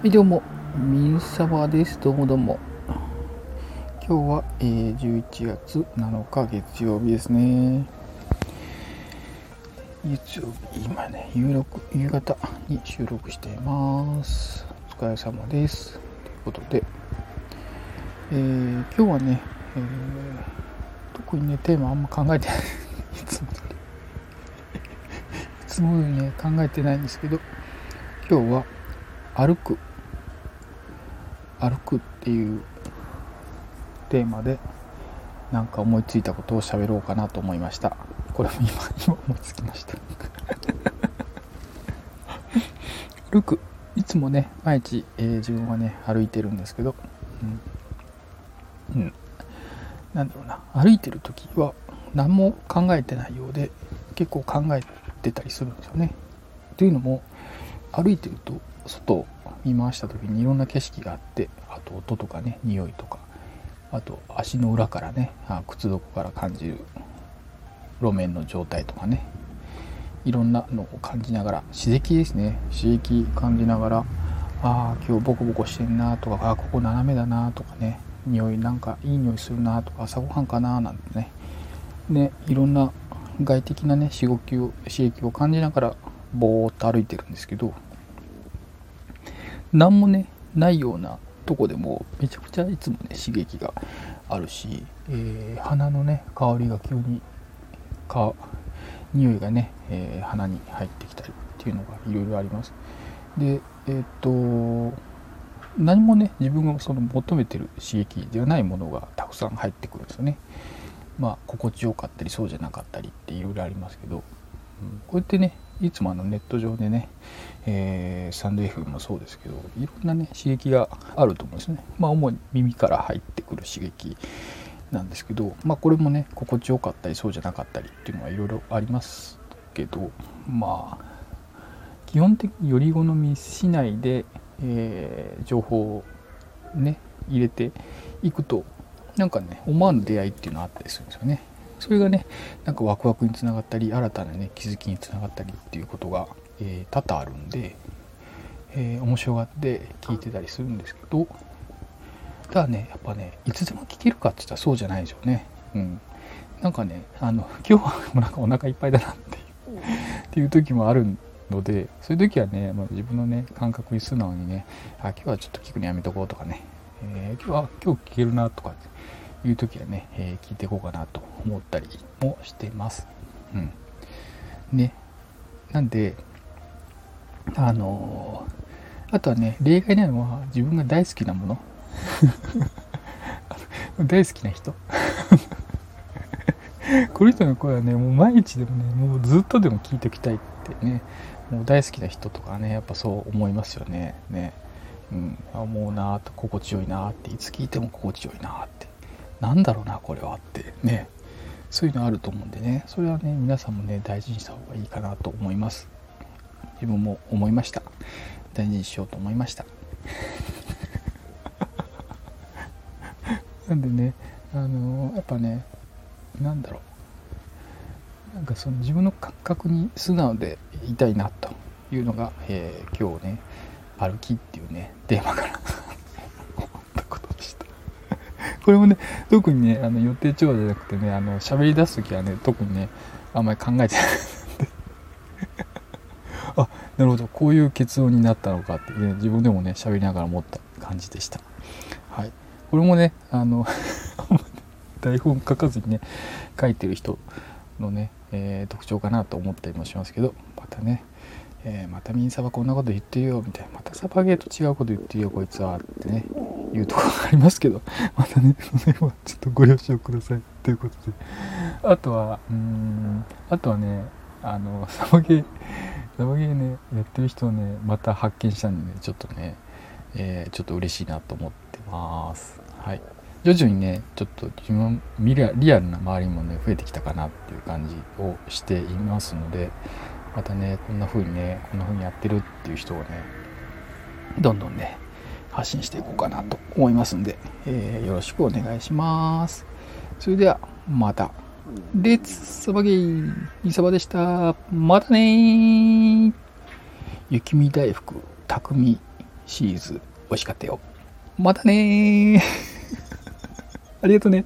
はい、どうも、みんさばです。どうもどうも。今日は、えー、11月7日月曜日ですね。月曜日、今ね、夕録夕方に収録しています。お疲れ様です。ということで、えー、今日はね、えー、特にね、テーマあんま考えてない。いつも。いつも通りね、考えてないんですけど、今日は歩く歩くっていうテーマでなんか思いついたことを喋ろうかなと思いました。これも今今思いつきました。歩くいつもね毎日、えー自分はね歩いてるんですけど。うん、うん、なんだろうな。歩いてる時は何も考えてないようで結構考えてたりするんですよね。というのも歩いてると外見回した時にいろんな景色があってあと音とかね匂いとかあと足の裏からねあ靴底から感じる路面の状態とかねいろんなのを感じながら刺激ですね。刺激感じながらああ今日ボコボコしてんなとかあーここ斜めだなとかね匂いなんかいい匂いするなとか朝ごはんかななんてね。ねいろんな外的なね刺激を刺激を感じながらぼーっと歩いてるんですけど何もねないようなとこでもめちゃくちゃいつもね刺激があるし、えー。鼻のね香りが急にか匂いがね、えー鼻に入ってきたりっていうのがいろいろあります。でえーっと何もね自分がその求めてる刺激ではないものがたくさん入ってくるんですよね。まあ心地よかったりそうじゃなかったりっていろいろありますけど、うんこうやってねいつもあのネット上でね、えーサンド F もそうですけどいろんなね刺激があると思うんですね。まあ主に耳から入ってくる刺激なんですけどまあこれもね心地よかったりそうじゃなかったりっていうのはいろいろありますけどまあ基本的により好みしないで、えー情報をね入れていくとなんかね思わぬ出会いっていうのがあったりするんですよね。それがねなんかワクワクにつながったり新たなね気づきにつながったりっていうことが、えー多々あるんで、えー面白がって聞いてたりするんですけどただねやっぱねいつでも聞けるかって言ったらそうじゃないですよね。うん。なんかねあの 今日はもうなんかお腹いっぱいだなっていうっていう時もあるのでそういう時はね、まあ、自分のね感覚に素直にねあ今日はちょっと聞くのやめとこうとかね、えー今日は今日聞けるなとかいう時はね、えー聞いていこうかなと思ったりもしてます。うん。ね。なんで、あのーあとはね、例外なのは自分が大好きなもの。大好きな人。この人の声はね、もう毎日でもね、もうずっとでも聞いておきたいってね、もう大好きな人とかね、やっぱそう思いますよね。ね。うん、あ思うなーと心地よいなーっていつ聞いても心地よいなーってなんだろうなこれはってね。そういうのあると思うんでね。それはね皆さんもね大事にした方がいいかなと思います。自分も思いました。大事にしようと思いました。なんでねあのやっぱねなんだろう。なんかその自分の感覚に素直でいたいなというのが、えー今日ね歩きっていうねテーマからこれもね特にねあの予定調和じゃなくてねあの喋り出す時はね特にねあんまり考えてない あなるほど。こういう結論になったのかって、ね、自分でもね喋りながら思った感じでした。はい。これもねあの 台本書かずにね書いてる人のね、えー特徴かなと思ったりもしますけどまたねえーまたミンサバこんなこと言ってるよみたいな。またサバゲーと違うこと言ってるよこいつはってね。いうところがありますけど またねその辺はちょっとご了承ください。ということで。あとはうんあとはねあのサバゲー サバゲーねやってる人をねまた発見したんでねちょっとね、えーちょっと嬉しいなと思ってます。はい。徐々にねちょっと自分リアルな周りもね増えてきたかなっていう感じをしていますのでまたねこんな風にねこんな風にやってるっていう人をねどんどんね発信していこうかなと思いますんで、えーよろしくお願いします。それではまた。レッツサバゲーイサバでしたまたねー雪見大福匠シリーズ美味しかったよ。またねーありがとね。